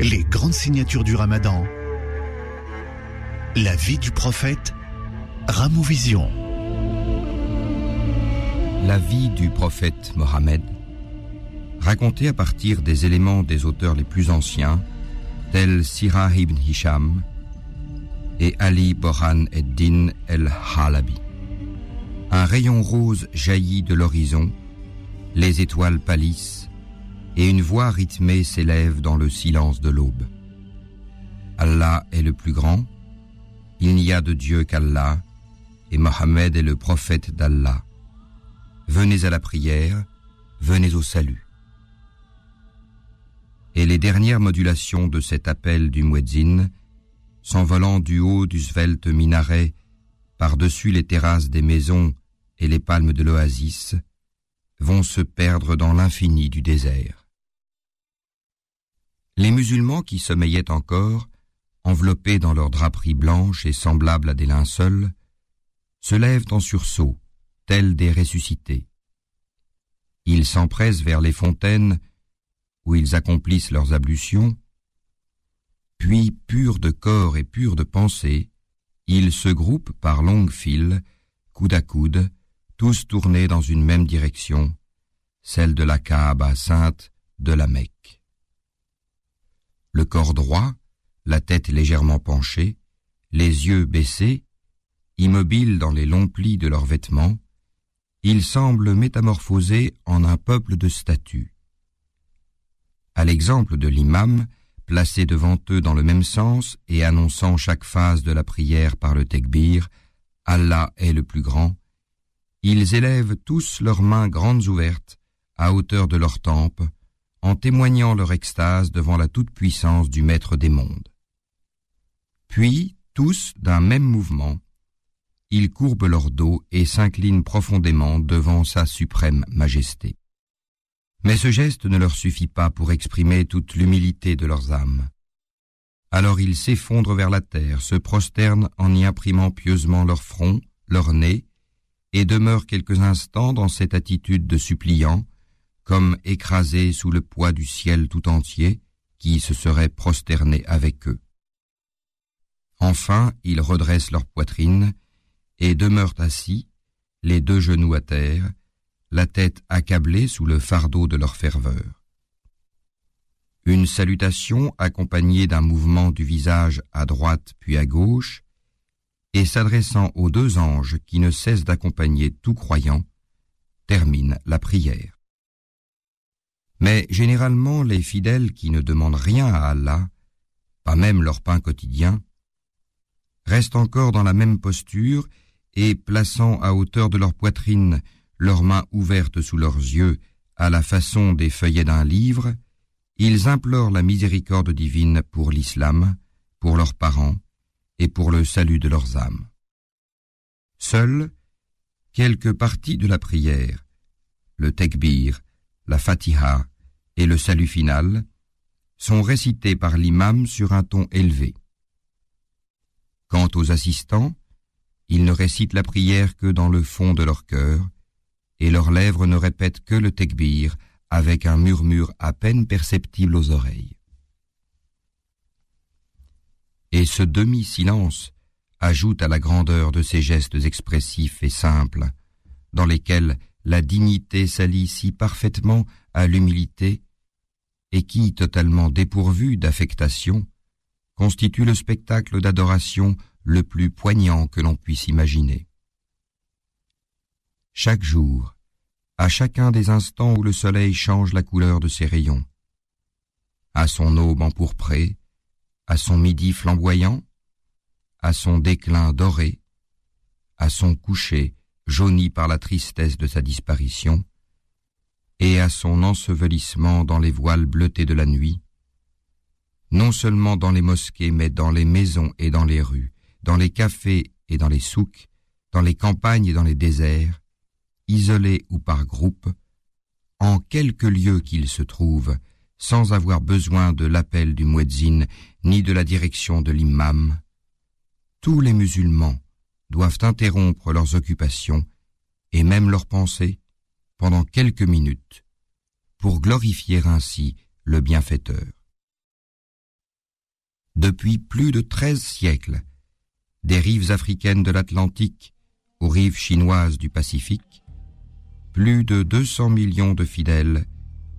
Les grandes signatures du Ramadan. La vie du prophète, Ramouvision. La vie du prophète Mohammed, racontée à partir des éléments des auteurs les plus anciens, tels Sirah ibn Hisham et Ali Bohan ed-Din el-Halabi. Un rayon rose jaillit de l'horizon, les étoiles pâlissent, et une voix rythmée s'élève dans le silence de l'aube. Allah est le plus grand, il n'y a de Dieu qu'Allah, et Mohammed est le prophète d'Allah. Venez à la prière, venez au salut. Et les dernières modulations de cet appel du muezzin, s'envolant du haut du svelte minaret, par-dessus les terrasses des maisons et les palmes de l'oasis, vont se perdre dans l'infini du désert. Les musulmans qui sommeillaient encore, enveloppés dans leurs draperies blanches et semblables à des linceuls, se lèvent en sursaut, tels des ressuscités. Ils s'empressent vers les fontaines où ils accomplissent leurs ablutions, puis, purs de corps et purs de pensée, ils se groupent par longues files, coude à coude, tous tournés dans une même direction, celle de la Kaaba sainte de la Mecque. Le corps droit, la tête légèrement penchée, les yeux baissés, immobiles dans les longs plis de leurs vêtements, ils semblent métamorphosés en un peuple de statues. À l'exemple de l'imam, placé devant eux dans le même sens et annonçant chaque phase de la prière par le tekbir, Allah est le plus grand, ils élèvent tous leurs mains grandes ouvertes, à hauteur de leurs tempes, en témoignant leur extase devant la toute-puissance du Maître des mondes. Puis, tous, d'un même mouvement, ils courbent leur dos et s'inclinent profondément devant sa suprême majesté. Mais ce geste ne leur suffit pas pour exprimer toute l'humilité de leurs âmes. Alors ils s'effondrent vers la terre, se prosternent en y imprimant pieusement leur front, leur nez, et demeurent quelques instants dans cette attitude de suppliant, comme écrasés sous le poids du ciel tout entier, qui se serait prosterné avec eux. Enfin, ils redressent leur poitrine et demeurent assis, les deux genoux à terre, la tête accablée sous le fardeau de leur ferveur. Une salutation accompagnée d'un mouvement du visage à droite puis à gauche, et s'adressant aux deux anges qui ne cessent d'accompagner tout croyant, termine la prière. Mais généralement les fidèles qui ne demandent rien à Allah, pas même leur pain quotidien, restent encore dans la même posture et plaçant à hauteur de leur poitrine leurs mains ouvertes sous leurs yeux à la façon des feuillets d'un livre, ils implorent la miséricorde divine pour l'islam, pour leurs parents et pour le salut de leurs âmes. Seules quelques parties de la prière, le tekbir, la fatiha et le salut final, sont récitées par l'imam sur un ton élevé. Quant aux assistants, ils ne récitent la prière que dans le fond de leur cœur, et leurs lèvres ne répètent que le tekbir avec un murmure à peine perceptible aux oreilles. Et ce demi-silence ajoute à la grandeur de ces gestes expressifs et simples, dans lesquels la dignité s'allie si parfaitement à l'humilité, et qui, totalement dépourvu d'affectation, constitue le spectacle d'adoration le plus poignant que l'on puisse imaginer. Chaque jour, à chacun des instants où le soleil change la couleur de ses rayons, à son aube empourprée, à son midi flamboyant, à son déclin doré, à son coucher jauni par la tristesse de sa disparition, et à son ensevelissement dans les voiles bleutés de la nuit, non seulement dans les mosquées, mais dans les maisons et dans les rues, dans les cafés et dans les souks, dans les campagnes et dans les déserts, isolés ou par groupes, en quelque lieu qu'ils se trouvent, sans avoir besoin de l'appel du muezzin ni de la direction de l'imam, tous les musulmans doivent interrompre leurs occupations et même leurs pensées pendant quelques minutes pour glorifier ainsi le bienfaiteur. Depuis plus de treize siècles, des rives africaines de l'Atlantique aux rives chinoises du Pacifique, plus de 200 millions de fidèles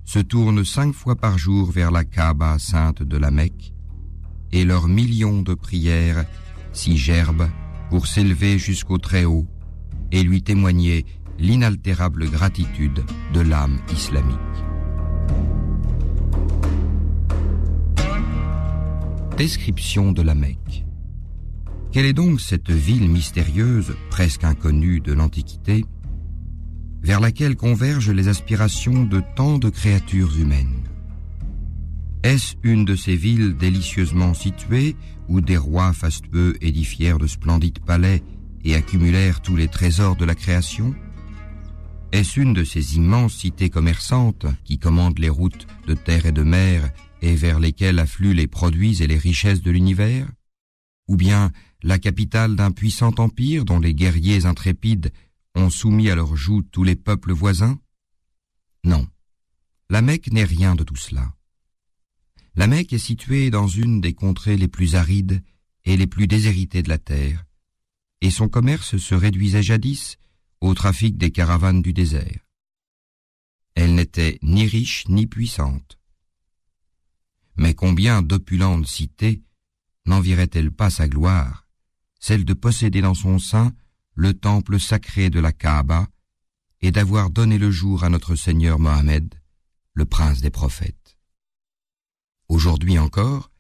se tournent cinq fois par jour vers la Kaaba sainte de la Mecque et leurs millions de prières s'y gerbent pour s'élever jusqu'au Très-Haut et lui témoigner l'inaltérable gratitude de l'âme islamique. Description de la Mecque. Quelle est donc cette ville mystérieuse, presque inconnue de l'Antiquité, vers laquelle convergent les aspirations de tant de créatures humaines? Est-ce une de ces villes délicieusement situées où des rois fastueux édifièrent de splendides palais et accumulèrent tous les trésors de la création? Est-ce une de ces immenses cités commerçantes qui commandent les routes de terre et de mer et vers lesquelles affluent les produits et les richesses de l'univers? Ou bien la capitale d'un puissant empire dont les guerriers intrépides ont soumis à leur joug tous les peuples voisins? Non, la Mecque n'est rien de tout cela. La Mecque est située dans une des contrées les plus arides et les plus déshéritées de la terre, et son commerce se réduisait jadis au trafic des caravanes du désert. Elle n'était ni riche ni puissante. Mais combien d'opulentes cités n'envirait-elle pas sa gloire, celle de posséder dans son sein le temple sacré de la Kaaba et d'avoir donné le jour à notre Seigneur Mohammed, le prince des prophètes? Aujourd'hui encore,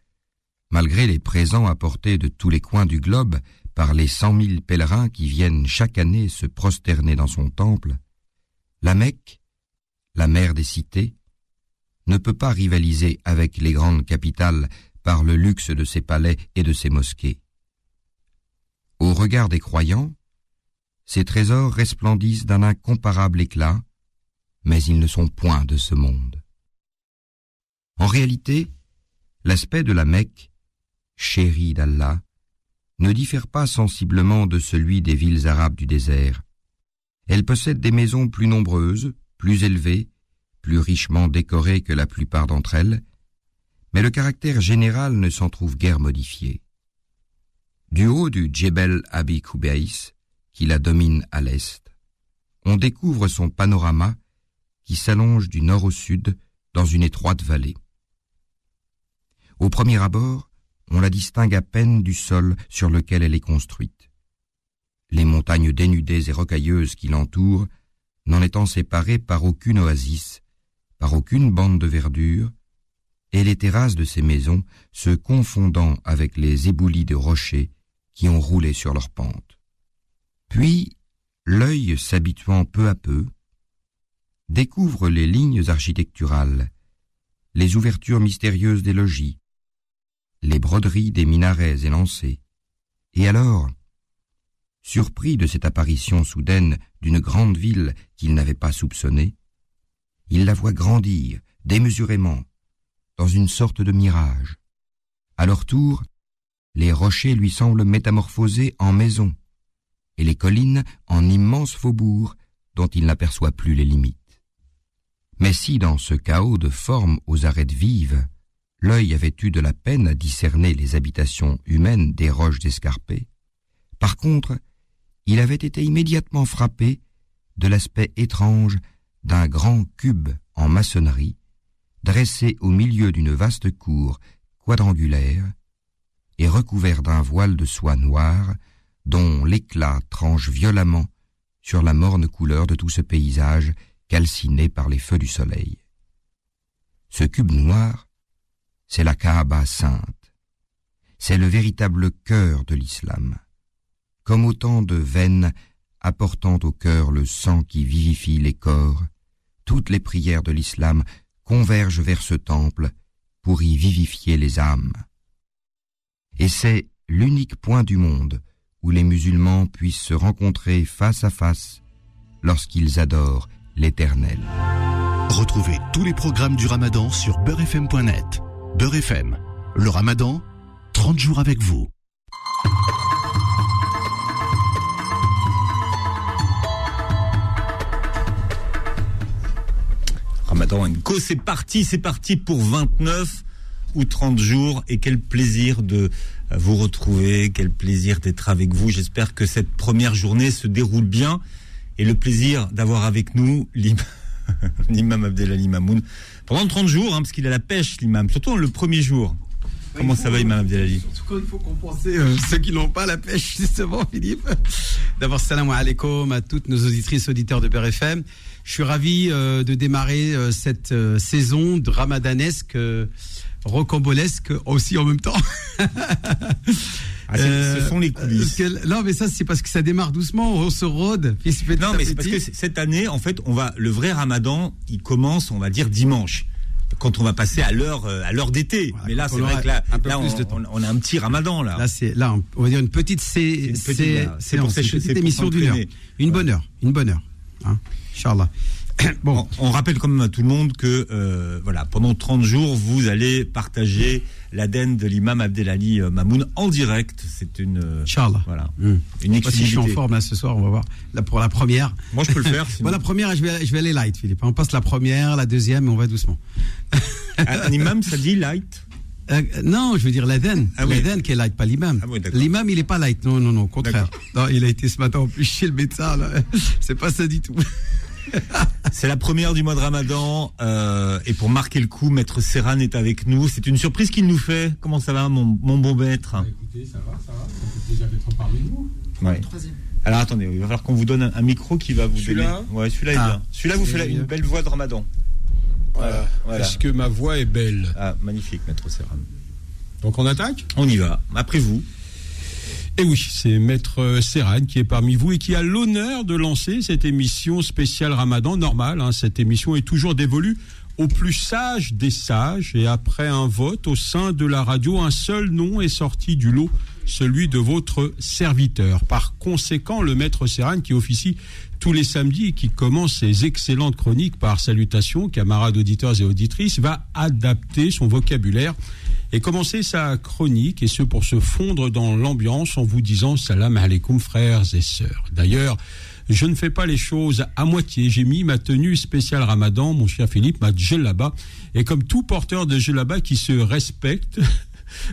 malgré les présents apportés de tous les coins du globe par les cent mille pèlerins qui viennent chaque année se prosterner dans son temple, la Mecque, la mère des cités, ne peut pas rivaliser avec les grandes capitales par le luxe de ses palais et de ses mosquées. Au regard des croyants, ces trésors resplendissent d'un incomparable éclat, mais ils ne sont point de ce monde. En réalité, l'aspect de la Mecque, chérie d'Allah, ne diffère pas sensiblement de celui des villes arabes du désert. Elle possède des maisons plus nombreuses, plus élevées, plus richement décorées que la plupart d'entre elles, mais le caractère général ne s'en trouve guère modifié. Du haut du Djebel Abi Koubeis, qui la domine à l'est, on découvre son panorama qui s'allonge du nord au sud dans une étroite vallée. Au premier abord, on la distingue à peine du sol sur lequel elle est construite. Les montagnes dénudées et rocailleuses qui l'entourent, n'en étant séparées par aucune oasis, par aucune bande de verdure, et les terrasses de ces maisons se confondant avec les éboulis de rochers qui ont roulé sur leurs pentes. Puis, l'œil s'habituant peu à peu, découvre les lignes architecturales, les ouvertures mystérieuses des logis, les broderies des minarets élancés, et alors, surpris de cette apparition soudaine d'une grande ville qu'il n'avait pas soupçonnée, il la voit grandir démesurément dans une sorte de mirage. À leur tour, les rochers lui semblent métamorphosés en maisons, et les collines en immenses faubourgs dont il n'aperçoit plus les limites. Mais si dans ce chaos de formes aux arêtes vives, l'œil avait eu de la peine à discerner les habitations humaines des roches escarpées, par contre, il avait été immédiatement frappé de l'aspect étrange d'un grand cube en maçonnerie dressé au milieu d'une vaste cour quadrangulaire et recouvert d'un voile de soie noire dont l'éclat tranche violemment sur la morne couleur de tout ce paysage calciné par les feux du soleil. Ce cube noir, c'est la Kaaba sainte. C'est le véritable cœur de l'islam. Comme autant de veines apportant au cœur le sang qui vivifie les corps, toutes les prières de l'islam convergent vers ce temple pour y vivifier les âmes. Et c'est l'unique point du monde où les musulmans puissent se rencontrer face à face lorsqu'ils adorent l'Éternel. Retrouvez tous les programmes du Ramadan sur beurrefm.net. Beurre FM, le Ramadan, 30 jours avec vous. Ramadan Co, c'est parti, c'est parti pour 29 ou 30 jours et quel plaisir de vous retrouver, quel plaisir d'être avec vous. J'espère que cette première journée se déroule bien et le plaisir d'avoir avec nous l'imam Abdelali Mamoun pendant 30 jours, hein, parce qu'il a la pêche, l'imam, surtout le premier jour. Comment ça va, Imam Abdelali Surtout qu'il faut compenser euh, ceux qui n'ont pas la pêche, justement, Philippe. D'abord, salam alaikum à toutes nos auditrices, auditeurs de BRFM. Je suis ravi euh, de démarrer euh, cette saison de ramadanesque, rocambolesque aussi en même temps. Ah, ce sont les coulisses. non, mais ça, c'est parce que ça démarre doucement, on se rôde. Non, mais c'est parce que cette année, en fait, on va, le vrai ramadan, il commence, on va dire, dimanche quand on va passer à l'heure à l'heure d'été. mais là, c'est vrai que là, on, a un petit ramadan là. Là, c'est là, on va dire une petite c'est c'est pour cette petite émission d'une heure, une bonne heure, une bonne heure. Hein, Inch'Allah. Bon, on rappelle quand même à tout le monde que euh, voilà, pendant 30 jours, vous allez partager l'Aden de l'imam Abdelali euh, Mamoun en direct. C'est une euh, Inch'Allah. Voilà. Hmm. Une. Si je suis en forme là ce soir, on va voir. Là pour la première. Moi, je peux le faire. bon, la première, je vais, je vais aller light, Philippe. On passe la première, la deuxième, et on va doucement. un imam, ça dit light. non, je veux dire l'Aden. Ah L'Aden qui est light, pas l'imam. Ah l'imam, il est pas light. Non, non, non, au contraire. Non, il a été ce matin en plus chez le médecin. C'est pas ça du tout. C'est la première du mois de Ramadan euh, et pour marquer le coup, Maître Serran est avec nous. C'est une surprise qu'il nous fait. Comment ça va, mon, bon maître? Bah, Écoutez, ça va, ça va. Ça fait plaisir d'être parmi nous. Ouais. Alors attendez, il va falloir qu'on vous donne un, micro qui va vous celui-là? Ouais, celui-là est ah. bien. Celui-là vous fait une belle voix de Ramadan. Voilà. Est-ce que ma voix est belle Ah, magnifique, Maître Serran. Donc on attaque? On y va. Après vous. Et oui, c'est Maître Serran qui est parmi vous et qui a l'honneur de lancer cette émission spéciale Ramadan normale. Hein. Cette émission est toujours dévolue au plus sage des sages et après un vote au sein de la radio, un seul nom est sorti du lot, celui de votre serviteur. Par conséquent, le Maître Serran qui officie tous les samedis et qui commence ses excellentes chroniques par salutations, camarades auditeurs et auditrices, va adapter son vocabulaire et commencer sa chronique, et ce pour se fondre dans l'ambiance en vous disant salam alaikum frères et sœurs. D'ailleurs, je ne fais pas les choses à moitié. J'ai mis ma tenue spéciale ramadan, mon cher Philippe, ma djellaba. Et comme tout porteur de djellaba qui se respecte,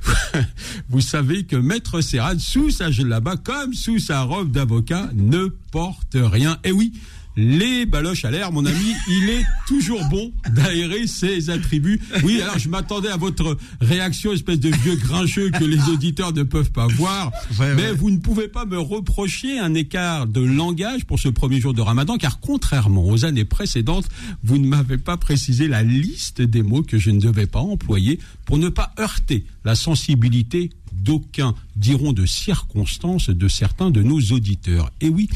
vous savez que Maître Serrade, sous sa djellaba, comme sous sa robe d'avocat, ne porte rien. Et oui, les baloches à l'air, mon ami, il est toujours bon d'aérer ses attributs. Oui, alors je m'attendais à votre réaction, espèce de vieux grincheux que les auditeurs ne peuvent pas voir. mais vous ne pouvez pas me reprocher un écart de langage pour ce premier jour de Ramadan, car contrairement aux années précédentes, vous ne m'avez pas précisé la liste des mots que je ne devais pas employer pour ne pas heurter la sensibilité d'aucuns diront de circonstances de certains de nos auditeurs. Et oui,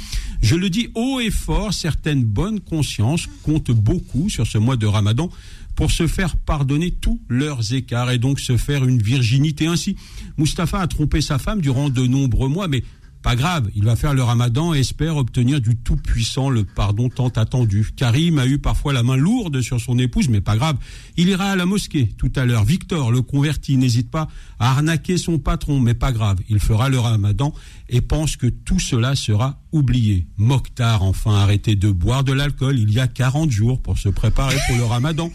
je le dis haut et fort, certaines bonnes consciences comptent beaucoup sur ce mois de Ramadan pour se faire pardonner tous leurs écarts et donc se faire une virginité. Ainsi, Mustapha a trompé sa femme durant de nombreux mois, mais pas grave, il va faire le ramadan et espère obtenir du Tout-Puissant le pardon tant attendu. Karim a eu parfois la main lourde sur son épouse, mais pas grave. Il ira à la mosquée tout à l'heure. Victor, le converti, n'hésite pas à arnaquer son patron, mais pas grave. Il fera le ramadan et pense que tout cela sera oublié. Mokhtar, enfin, arrêté de boire de l'alcool il y a 40 jours pour se préparer pour le ramadan.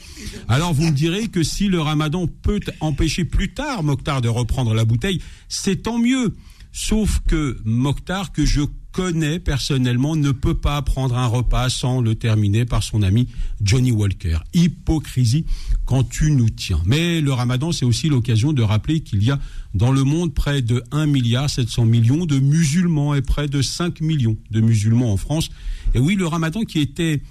Alors vous me direz que si le ramadan peut empêcher plus tard Mokhtar de reprendre la bouteille, c'est tant mieux. Sauf que Mokhtar, que je connais personnellement, ne peut pas prendre un repas sans le terminer par son ami Johnny Walker. Hypocrisie quand tu nous tiens. Mais le ramadan, c'est aussi l'occasion de rappeler qu'il y a dans le monde près de 1 milliard 700 millions de musulmans et près de 5 millions de musulmans en France. Et oui, le ramadan qui était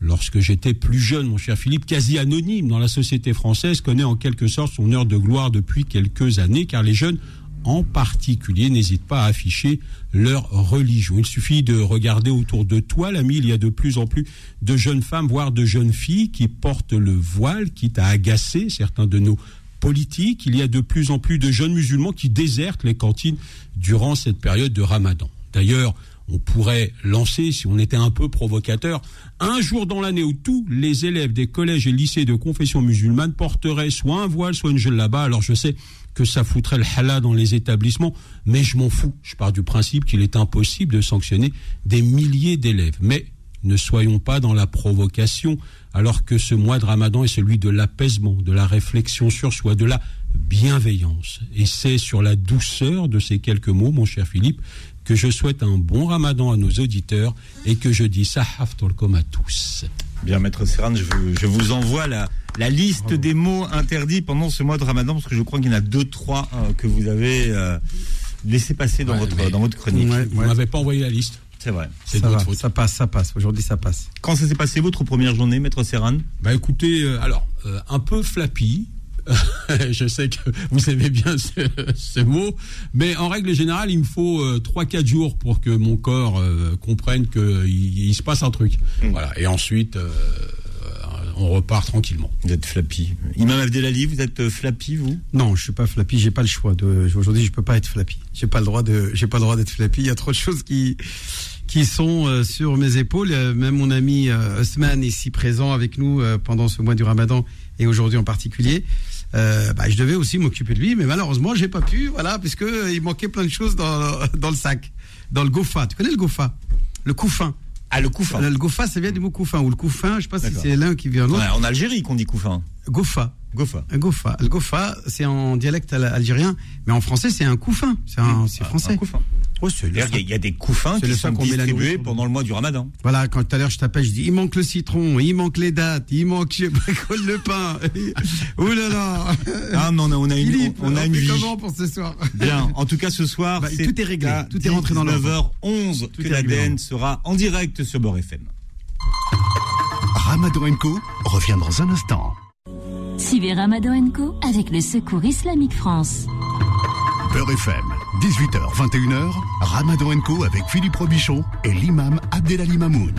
lorsque j'étais plus jeune, mon cher Philippe, quasi anonyme dans la société française, connaît en quelque sorte son heure de gloire depuis quelques années, car les jeunes en particulier n'hésitent pas à afficher leur religion. Il suffit de regarder autour de toi, l'ami, il y a de plus en plus de jeunes femmes, voire de jeunes filles qui portent le voile, quitte à agacer certains de nos politique. Il y a de plus en plus de jeunes musulmans qui désertent les cantines durant cette période de Ramadan. D'ailleurs, on pourrait lancer, si on était un peu provocateur, un jour dans l'année où tous les élèves des collèges et lycées de confession musulmane porteraient soit un voile, soit une là-bas. Alors je sais que ça foutrait le halal dans les établissements, mais je m'en fous. Je pars du principe qu'il est impossible de sanctionner des milliers d'élèves. Mais ne soyons pas dans la provocation, alors que ce mois de Ramadan est celui de l'apaisement, de la réflexion sur soi, de la bienveillance. Et c'est sur la douceur de ces quelques mots, mon cher Philippe, que je souhaite un bon ramadan à nos auditeurs et que je dis sahaf tolkom à tous. Bien, maître Serran, je je vous envoie la, la liste des mots interdits pendant ce mois de ramadan, parce que je crois qu'il y en a deux, trois euh, que vous avez euh, laissé passer dans, Ouais, votre, dans votre chronique. Ouais, Vous m'avez pas envoyé la liste. C'est vrai. C'est Ça, de va, ça passe, ça passe. Aujourd'hui, ça passe. Quand ça s'est passé votre première journée, maître Serran Bah écoutez, euh, alors euh, un peu flappy. je sais que vous aimez bien ce, ce mot, mais en règle générale, il me faut euh, 3-4 jours pour que mon corps euh, comprenne qu'il il se passe un truc. Voilà. Et ensuite, euh, on repart tranquillement. Vous êtes flappy. Imam Abdelali, vous êtes euh, flappy, vous? Non, je suis pas flappy. J'ai pas le choix. De... Aujourd'hui, je peux pas être flappy. J'ai pas le droit de. J'ai pas le droit d'être flappy. Il y a trop de choses qui qui sont euh, sur mes épaules. Euh, Même mon ami euh, Osman ici présent avec nous euh, pendant ce mois du Ramadan et aujourd'hui en particulier. Euh, bah, je devais aussi m'occuper de lui, mais malheureusement, j'ai pas pu. Voilà, puisque il manquait plein de choses dans dans le sac, dans le gofa. Tu connais le gofa? Le couffin. Ah, le couffin. Le gofa, ça vient du mot couffin ou le couffin. Je sais pas si c'est l'un qui vient de l'autre. Ouais, en Algérie qu'on dit couffin. Gofa. Gofa. Gofa. Le gofa, c'est en dialecte al- algérien, mais en français, c'est un couffin. C'est français. Un couffin. Ouais, c'est le D'ailleurs, il y a- il y, a des couffins C'est qui le sont distribués pendant le mois du ramadan. Voilà, quand tout à l'heure je t'appelle, je dis il manque le citron, il manque les dates, il manque je sais pas quoi, le pain. Ouh là là. Ah, mais on a, on a une, Philippe, on a une vie. comment pour ce soir Bien. En tout cas, ce soir, Bah, tout est réglé, tout est rentré dans l'ordre. 19h11 Tout que est l'ADN sera en direct sur Beurre FM. Ramadan Co revient dans un instant. Suivez Ramadan Co avec le Secours Islamique France. Beurre FM, 18h, 21h, Ramadan Co avec Philippe Robichon et l'imam Abdelali Mamoun.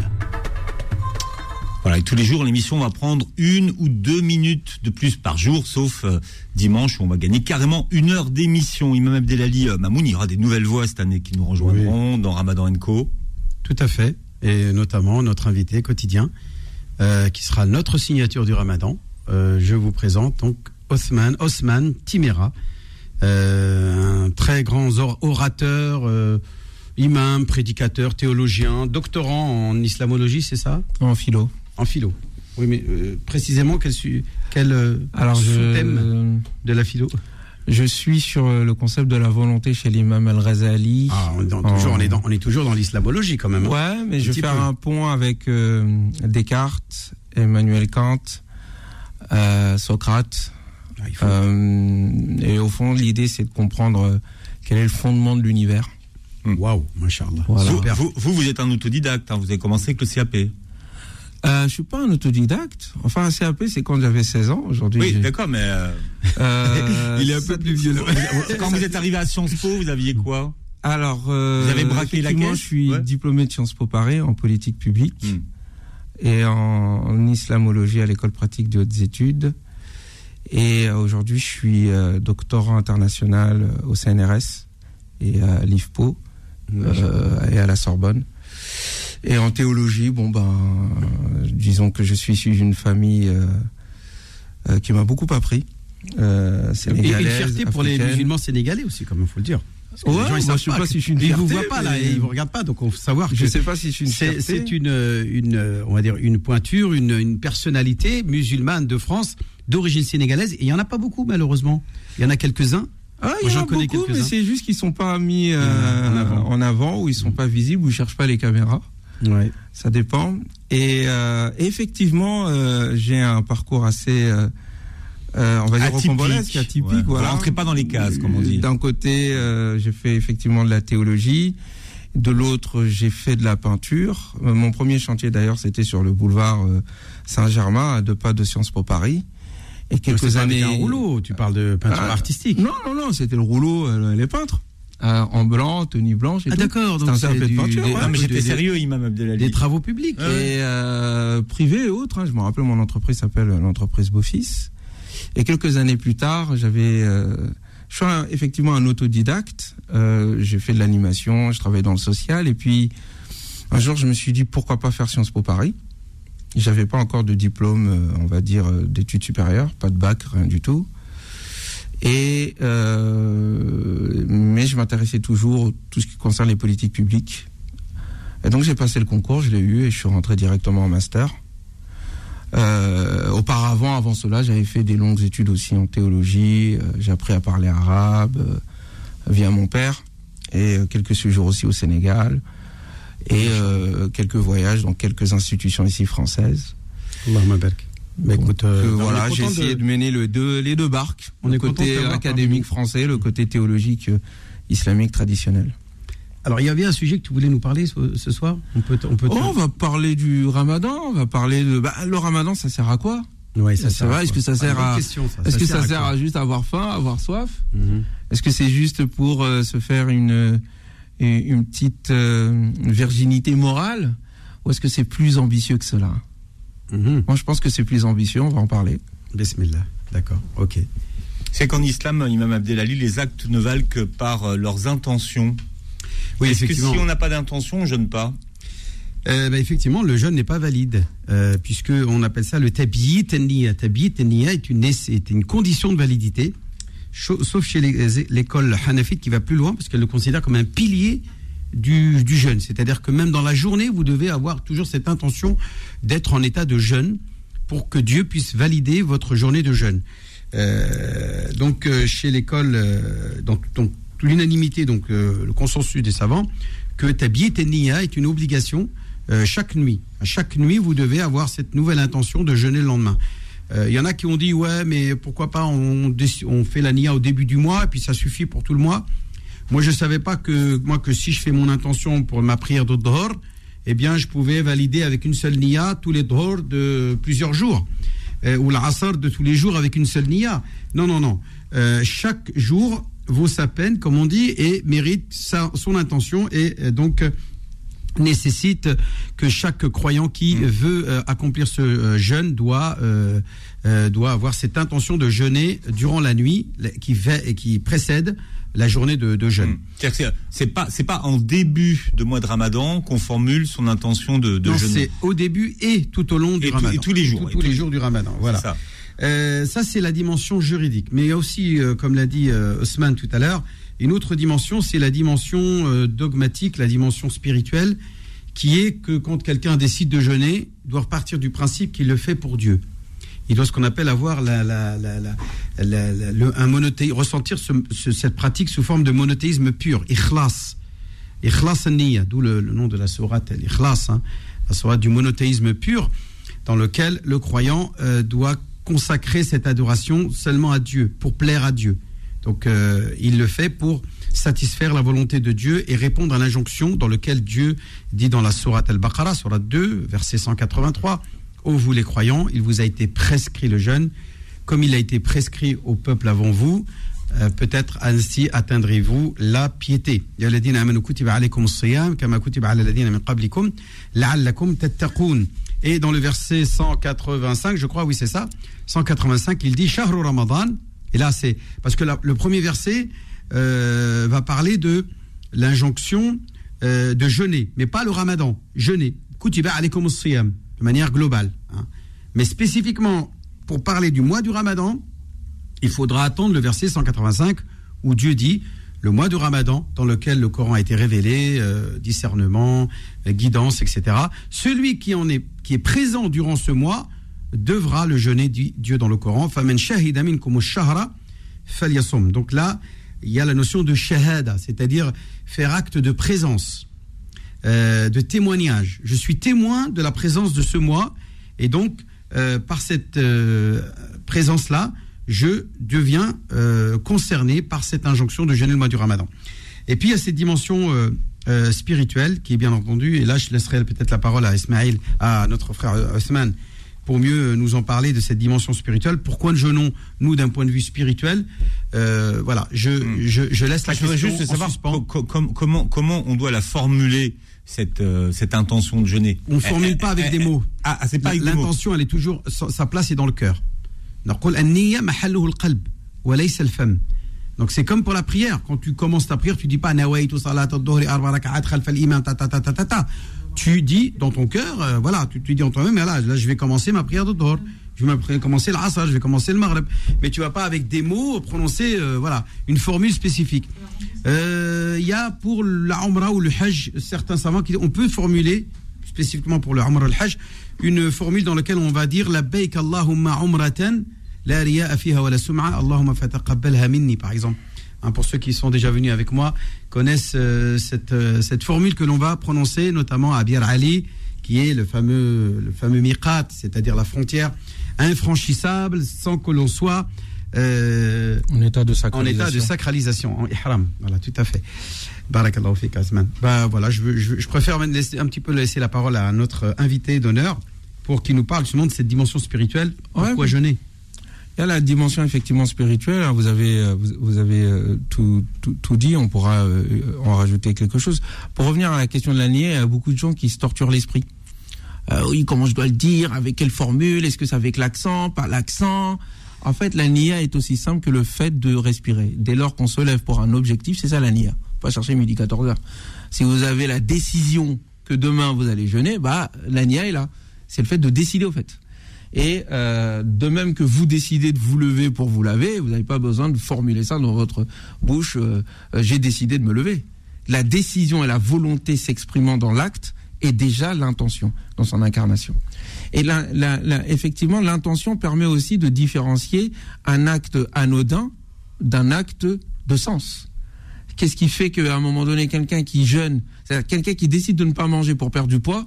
Voilà, et tous les jours, l'émission va prendre une ou deux minutes de plus par jour, sauf euh, dimanche où on va gagner carrément une heure d'émission. Imam Abdelali euh, Mamoun, il y aura des nouvelles voix cette année qui nous rejoindront dans Ramadan Co. Tout à fait, et notamment notre invité quotidien, euh, qui sera notre signature du Ramadan. Euh, je vous présente donc Osman, Osman Timera, euh, un très grand or- orateur, euh, imam, prédicateur, théologien, doctorant en islamologie, c'est ça? En philo. En philo. Oui, mais euh, précisément quel, quel euh, Alors, sous-thème je, de la philo? Je suis sur euh, le concept de la volonté chez l'imam Al-Ghazali. Ah, on, est dans- toujours, on, est dans- on est toujours dans l'islamologie quand même. hein. Ouais, mais je vais faire peu. un pont avec Descartes, Emmanuel Kant, Socrate. Ah, Euh, et au fond, l'idée, c'est de comprendre euh, quel est le fondement de l'univers. Waouh, machallah. Voilà. Vous, vous, vous, vous êtes un autodidacte, hein, vous avez commencé avec le CAP. Euh, je suis pas un autodidacte. Enfin, un CAP, c'est quand j'avais 16 ans. Aujourd'hui, Oui, d'accord, mais euh, Euh, Il est un peu plus vieux. quand vous êtes arrivé à Sciences Po, vous aviez quoi Alors, euh, Vous avez braqué la caisse Je suis Ouais. diplômé de Sciences Po Paris en politique publique Hmm. et en, en islamologie à l'école pratique de hautes études. Et euh, aujourd'hui, je suis euh, doctorant international euh, au CNRS et à l'IFPO et à la Sorbonne. Et en théologie, bon ben, disons que je suis issu d'une famille qui m'a beaucoup appris. Euh, Et une fierté pour les musulmans sénégalais aussi, comme il faut le dire. Ouais, les gens, ils moi, savent pas si je suis une Ils vous fierté, voient pas là, et ils vous regardent pas, donc on faut savoir que Je sais pas si je suis une c'est fierté. c'est une, une, on va dire une pointure, une, une personnalité musulmane de France d'origine sénégalaise. Et il y en a pas beaucoup malheureusement. Il y en a quelques-uns. Ah, il y j'en en a beaucoup, mais c'est juste qu'ils sont pas mis euh, En avant. en avant ou ils sont pas visibles ou ils cherchent pas les caméras. Ouais. Ça dépend. Et euh, effectivement, euh, j'ai un parcours assez, on va dire Atypique. atypique. Ouais. Vous Voilà. rentrez pas dans les cases, comme on dit. D'un côté, j'ai fait effectivement de la théologie. De l'autre, j'ai fait de la peinture. Mon premier chantier, d'ailleurs, c'était sur le boulevard Saint-Germain, à deux pas de Sciences Po Paris. Et quelques années. un rouleau. Tu parles de peinture Ah, artistique. Non, non, non, c'était le rouleau, euh, les peintres. Euh, en blanc, tenue blanche et Ah d'accord. C'est Donc un c'est de peinture, des, ouais. Non, mais des- j'étais sérieux, Imam Abdelali. Des travaux publics. Et euh, privé et autres. hein. je me rappelle, mon entreprise s'appelle l'entreprise Beaufils. Et quelques années plus tard, j'avais, euh, je suis un- effectivement un autodidacte. Euh, j'ai fait de l'animation, je travaillais dans le social, et puis un jour, je me suis dit pourquoi pas faire Sciences Po Paris? J'avais pas encore de diplôme, euh, on va dire, euh, d'études supérieures, pas de bac, rien du tout. Et euh, mais je m'intéressais toujours à tout ce qui concerne les politiques publiques. Et donc j'ai passé le concours, je l'ai eu et je suis rentré directement en master. Auparavant, avant cela, j'avais fait des longues études aussi en théologie. j'ai appris à parler arabe via mon père et quelques séjours aussi au Sénégal et euh, quelques voyages dans quelques institutions ici françaises. Donc, écoute, euh, voilà, j'ai essayé de- de... mener le deux, les deux barques. On le est côté académique français, le côté théologique euh, islamique traditionnel. Alors, il y avait un sujet que tu voulais nous parler ce, ce soir On peut, on peut Oh, on va parler du ramadan, on va parler de... Bah, le ramadan, ça sert à quoi? Ouais, ça sert est-ce que ça sert Ah, bonne à-. Est-ce que ça sert à juste avoir faim, avoir soif? Mhm. Est-ce que c'est juste pour euh, se faire une, une, petite euh, virginité morale Ou est-ce que c'est plus ambitieux que cela? Mhm. Moi, je pense que c'est plus ambitieux, on va en parler. Bismillah. D'accord, ok. C'est qu'en islam, Imam Abdelali, les actes ne valent que par euh, leurs intentions. Oui, Est-ce que si effectivement. on n'a pas d'intention, on jeûne pas? Euh, bah, effectivement, le jeûne n'est pas valide, euh, puisque on appelle ça le tabi'it niya. Tabi'it niya est une, est une condition de validité, sauf chez l'école hanafite qui va plus loin, parce qu'elle le considère comme un pilier du, jeûne. C'est-à-dire que même dans la journée, vous devez avoir toujours cette intention d'être en état de jeûne pour que Dieu puisse valider votre journée de jeûne. Euh, donc, euh, chez l'école, euh, dans, dans l'unanimité, donc euh, le consensus des savants, que tabi'it niya est une obligation chaque nuit. À chaque nuit, vous devez avoir cette nouvelle intention de jeûner le lendemain. Euh, Il y en a qui ont dit ouais, mais pourquoi pas on, fait la nia au début du mois et puis ça suffit pour tout le mois. Moi, je savais pas que moi que si je fais mon intention pour ma prière de Dhor, eh bien, je pouvais valider avec une seule nia tous les Dhor de plusieurs jours euh, ou l'Asr de tous les jours avec une seule nia. Non, non, non. Euh, chaque jour vaut sa peine, comme on dit, et mérite sa- son intention et euh, donc euh, nécessite que chaque croyant qui veut euh, accomplir ce euh, jeûne doit euh, doit avoir cette intention de jeûner durant la nuit qui fait et qui précède la journée de, de jeûne. Que c'est- pas c'est pas en début de mois de Ramadan qu'on formule son intention de, de Non, jeûner. c'est au début et tout au long du Et tout- Ramadan. et tous les jours, Tous, et tous tous les les- jours du Ramadan. Voilà. Ça. Ça, c'est la dimension juridique. Mais aussi, comme l'a dit Osman tout à l'heure, une autre dimension, c'est la dimension euh, dogmatique, la dimension spirituelle, qui est que quand quelqu'un décide de jeûner, il doit repartir du principe qu'il le fait pour Dieu. Il doit ce qu'on appelle avoir la, un monothéisme, ressentir ce- ce- cette pratique sous forme de monothéisme pur, ikhlas. Ikhlas an-niyya, d'où le, le nom de la sourate, l'ikhlas, hein, la sourate du monothéisme pur, dans lequel le croyant euh, doit consacrer cette adoration seulement à Dieu, pour plaire à Dieu. Donc euh, il le fait pour satisfaire la volonté de Dieu et répondre à l'injonction dans lequel Dieu dit dans la sourate Al-Baqarah, sourate 2, verset 183, Ô vous les croyants, il vous a été prescrit le jeûne, comme il a été prescrit au peuple avant vous, euh, peut-être ainsi atteindrez-vous la piété. Et dans le verset 185, je crois, oui c'est ça, 185, il dit Shahru Ramadan. Et là c'est parce que le premier verset euh, va parler de l'injonction euh, de jeûner, mais pas le Ramadan, jeûner. Kutiba alaykum as-siyam de manière globale. hein. Mais spécifiquement pour parler du mois du Ramadan, il faudra attendre le verset 185 où Dieu dit le mois du Ramadan dans lequel le Coran a été révélé, euh, discernement, guidance, etc. Celui qui en est qui est présent durant ce mois devra le jeûner dit Dieu dans le Coran. Donc là, il y a la notion de shahada, c'est-à-dire faire acte de présence, euh, de témoignage. Je suis témoin de la présence de ce mois et donc euh, par cette euh, présence-là, je deviens concerné par cette injonction de jeûner le mois du Ramadan. Et puis il y a cette dimension spirituelle qui est bien entendu, et là je laisserai peut-être la parole à Ismaël, à notre frère Osman, pour mieux nous en parler de cette dimension spirituelle. Pourquoi ne jeûnons-nous d'un point de vue spirituel? Euh, voilà, hmm. je, je, laisse la question. Je juste savoir comment, comment on doit la formuler cette, euh, cette intention de jeûner? On ne formule eh, eh, eh, ah, ah, pas avec des mots. Ah, c'est pas L'intention, elle est toujours sa place est dans le cœur. Donc c'est comme pour la prière. Quand tu commences ta prière, tu dis pas tu dis dans ton cœur euh, voilà tu te dis en toi-même là, là je vais commencer ma prière de dhuhr je vais commencer l'asr je vais commencer le maghrib mais tu vas pas avec des mots prononcer euh, voilà une formule spécifique. Euh, il y a pour la umrah ou le hajj certains savants qui on peut formuler spécifiquement pour le ou le hajj une formule dans laquelle on va dire la Allahumma umratan la fiha wa la sum'a Allahumma fataqabbalha minni par exemple Hein, pour ceux qui sont déjà venus avec moi, connaissent euh, cette, euh, cette formule que l'on va prononcer, notamment à Bir Ali, qui est le fameux, le fameux miqat, c'est-à-dire la frontière infranchissable sans que l'on soit euh, en état de sacralisation. En état de sacralisation, en ihram. Voilà, tout à fait. Barakallahu fik. Bah, voilà, je, je, je, préfère laisser, un petit peu laisser la parole à notre invité d'honneur pour qu'il nous parle justement de cette dimension spirituelle. Pourquoi ouais, jeûner? Il y a la dimension effectivement spirituelle. Hein. Vous avez, euh, vous, avez euh, tout, tout, dit. On pourra euh, en rajouter quelque chose. Pour revenir à la question de la niée, il y a beaucoup de gens qui se torturent l'esprit. oui, comment je dois le dire? Avec quelle formule? Est-ce que c'est avec l'accent? Pas l'accent? En fait, la nia est aussi simple que le fait de respirer. Dès lors qu'on se lève pour un objectif, c'est ça la nia. Pas chercher midi 14 heures. Si vous avez la décision que demain vous allez jeûner, bah la nia est là. C'est le fait de décider au fait. Et euh, de même que vous décidez de vous lever pour vous laver, vous n'avez pas besoin de formuler ça dans votre bouche. Euh, euh, j'ai décidé de me lever. La décision et la volonté s'exprimant dans l'acte est déjà l'intention dans son incarnation. Et la, la, effectivement, l'intention permet aussi de différencier un acte anodin d'un acte de sens. Qu'est-ce qui fait qu'à un moment donné, quelqu'un qui jeûne, c'est-à-dire quelqu'un qui décide de ne pas manger pour perdre du poids,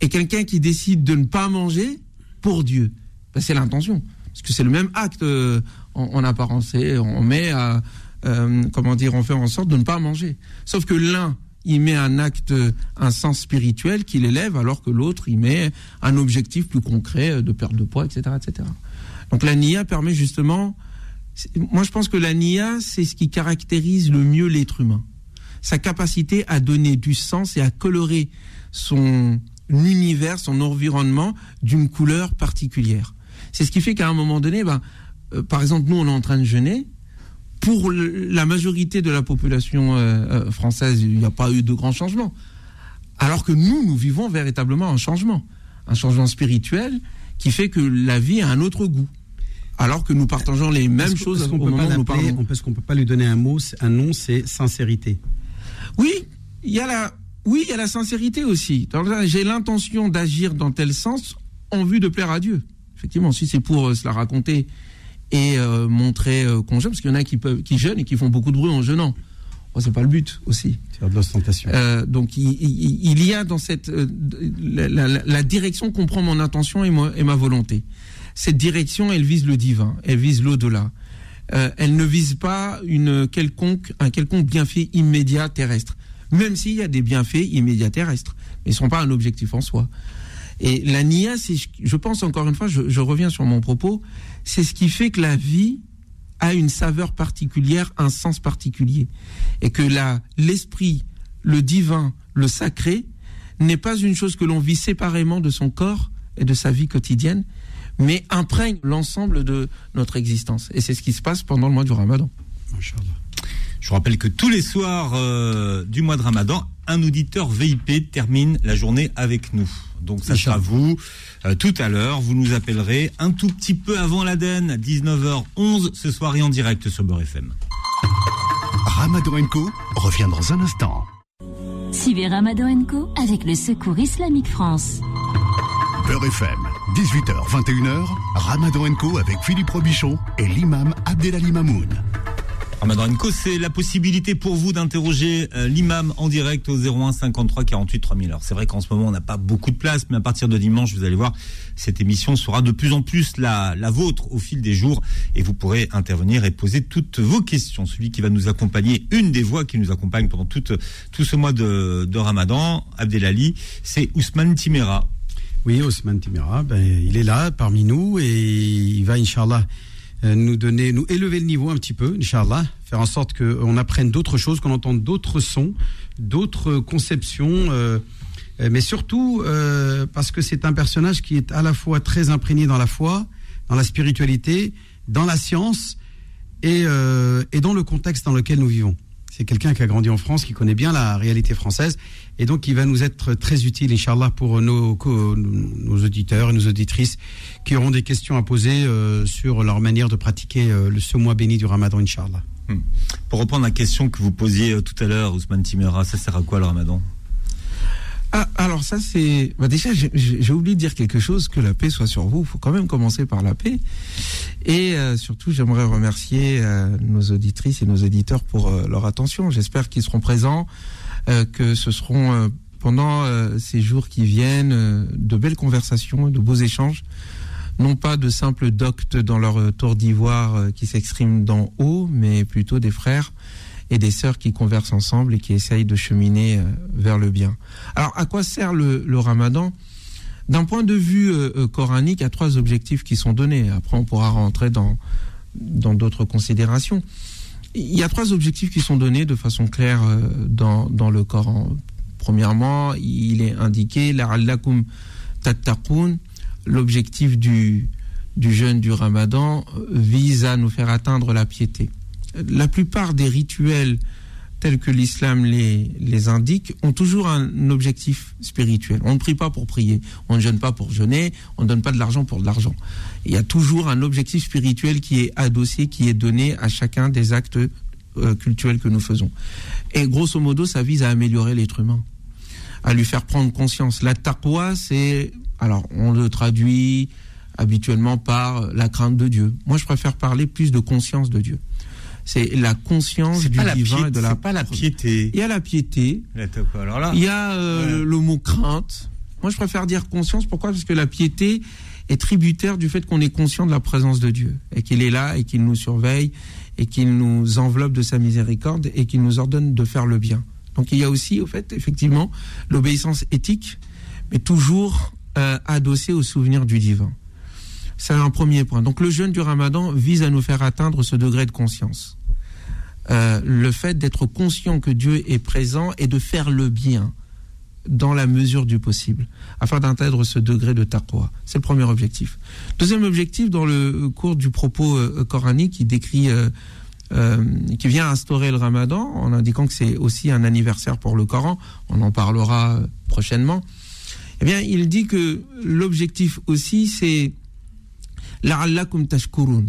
et quelqu'un qui décide de ne pas manger pour Dieu. Ben, c'est l'intention. Parce que c'est le même acte euh, en, apparence. On met à, euh, comment dire, on fait en sorte de ne pas manger. Sauf que l'un, il met un acte, un sens spirituel qui l'élève, alors que l'autre, il met un objectif plus concret de perte de poids, etc., etc. Donc la NIA permet justement, moi je pense que la NIA, c'est ce qui caractérise le mieux l'être humain. Sa capacité à donner du sens et à colorer son, l'univers, son environnement d'une couleur particulière. C'est ce qui fait qu'à un moment donné, ben, euh, par exemple, nous, on est en train de jeûner. Pour la majorité de la population euh, euh, française, il n'y a pas eu de grands changements. Alors que nous, nous vivons véritablement un changement. Un changement spirituel qui fait que la vie a un autre goût. Alors que nous partageons les mêmes choses au moment où nous parlons. Parce qu'on ne peut pas lui donner un mot, un nom, c'est sincérité? Oui, il y a la, oui, il y a la sincérité aussi. J'ai l'intention d'agir dans tel sens en vue de plaire à Dieu. Effectivement, si c'est pour euh, se la raconter et euh, montrer euh, qu'on jeûne, parce qu'il y en a qui, peuvent, qui jeûnent et qui font beaucoup de bruit en jeûnant. Ce c'est pas le but aussi. C'est de l'ostentation. donc il, y a dans cette la, direction qu'on prend mon intention et, et ma volonté. Cette direction, elle vise le divin, elle vise l'au-delà. elle ne vise pas une quelconque un quelconque bienfait immédiat terrestre même s'il y a des bienfaits immédiats terrestres, mais ils ne sont pas un objectif en soi. Et la NIA, je pense encore une fois, je, reviens sur mon propos, c'est ce qui fait que la vie a une saveur particulière, un sens particulier. Et que l'esprit, le divin, le sacré, n'est pas une chose que l'on vit séparément de son corps et de sa vie quotidienne, mais imprègne l'ensemble de notre existence. Et c'est ce qui se passe pendant le mois du ramadan. Je rappelle que tous les soirs euh, du mois de Ramadan, un auditeur VIP termine la journée avec nous. Donc ça sera vous euh, tout à l'heure. Vous nous appellerez un tout petit peu avant l'Aden, 19h11 ce soir et en direct sur Beurre FM. Ramadan Co revient dans un instant. Suivez Ramadan Co avec le Secours Islamique France. Beurre FM, 18h, 21h, Ramadan Co avec Philippe Robichon et l'imam Abdelali Mamoun. Ramadan Co, c'est la possibilité pour vous d'interroger euh, l'imam en direct au 01 53 48 3000. Alors c'est vrai qu'en ce moment on n'a pas beaucoup de place, mais à partir de dimanche, vous allez voir, cette émission sera de plus en plus la, la vôtre au fil des jours et vous pourrez intervenir et poser toutes vos questions. Celui qui va nous accompagner, une des voix qui nous accompagne pendant tout, ce mois de, de Ramadan, Abdelali, c'est Ousmane Timera. Oui, Ousmane Timera, ben, il est là parmi nous et il va, Inch'Allah, nous donner, nous élever le niveau un petit peu, Inch'Allah, faire en sorte qu'on apprenne d'autres choses, qu'on entende d'autres sons, d'autres conceptions, euh, euh, mais surtout parce que c'est un personnage qui est à la fois très imprégné dans la foi, dans la spiritualité, dans la science et, euh, et dans le contexte dans lequel nous vivons. C'est quelqu'un qui a grandi en France, qui connaît bien la réalité française et donc il va nous être très utile, Inch'Allah, pour nos, auditeurs et nos auditrices qui auront des questions à poser euh, sur leur manière de pratiquer euh, le, ce mois béni du Ramadan, Inch'Allah. Pour reprendre la question que vous posiez euh, tout à l'heure, Ousmane Timera, ça sert à quoi le ramadan? Ah, alors ça c'est bah déjà j'ai- oublié de dire quelque chose que la paix soit sur vous. Il faut quand même commencer par la paix. Et euh, surtout j'aimerais remercier euh, nos auditrices et nos éditeurs pour euh, leur attention. J'espère qu'ils seront présents, euh, que ce seront euh, pendant euh, ces jours qui viennent euh, de belles conversations, de beaux échanges. Non pas de simples doctes dans leur euh, tour d'ivoire euh, qui s'expriment d'en haut, mais plutôt des frères et des sœurs qui conversent ensemble et qui essayent de cheminer euh, vers le bien. Alors, à quoi sert le, ramadan? D'un point de vue euh, euh, coranique, il y a trois objectifs qui sont donnés. Après, on pourra rentrer dans dans d'autres considérations. Il y a trois objectifs qui sont donnés de façon claire euh, dans, le Coran. Premièrement, il est indiqué la'allakum tattaqun. L'objectif du, du jeûne du ramadan euh, vise à nous faire atteindre la piété. La plupart des rituels tels que l'islam les, les indique ont toujours un objectif spirituel. On ne prie pas pour prier, on ne jeûne pas pour jeûner, on ne donne pas de l'argent pour de l'argent. Il y a toujours un objectif spirituel qui est adossé, qui est donné à chacun des actes euh, cultuels que nous faisons. Et grosso modo, ça vise à améliorer l'être humain, à lui faire prendre conscience. La taqwa, c'est, alors on le traduit habituellement par la crainte de Dieu. Moi, je préfère parler plus de conscience de Dieu. C'est la conscience du divin piété. et de la pas la piété. il y a la piété, La taqwa. Alors là, il y a euh, Ouais. le, le mot crainte. Moi, je préfère dire conscience. Pourquoi? Parce que la piété est tributaire du fait qu'on est conscient de la présence de Dieu et qu'il est là et qu'il nous surveille et qu'il nous enveloppe de sa miséricorde et qu'il nous ordonne de faire le bien. Donc, il y a aussi, au fait, effectivement, l'obéissance éthique, mais toujours euh, adossée au souvenir du divin. C'est un premier point. Donc, le jeûne du Ramadan vise à nous faire atteindre ce degré de conscience. Euh, le fait d'être conscient que Dieu est présent et de faire le bien dans la mesure du possible, afin d'atteindre ce degré de taqwa. C'est le premier objectif. Deuxième objectif, dans le cours du propos euh, coranique, qui décrit, euh, euh, qui vient instaurer le ramadan, en indiquant que c'est aussi un anniversaire pour le Coran, on en parlera prochainement, eh bien, il dit que l'objectif aussi, c'est la'allakum tashkurun,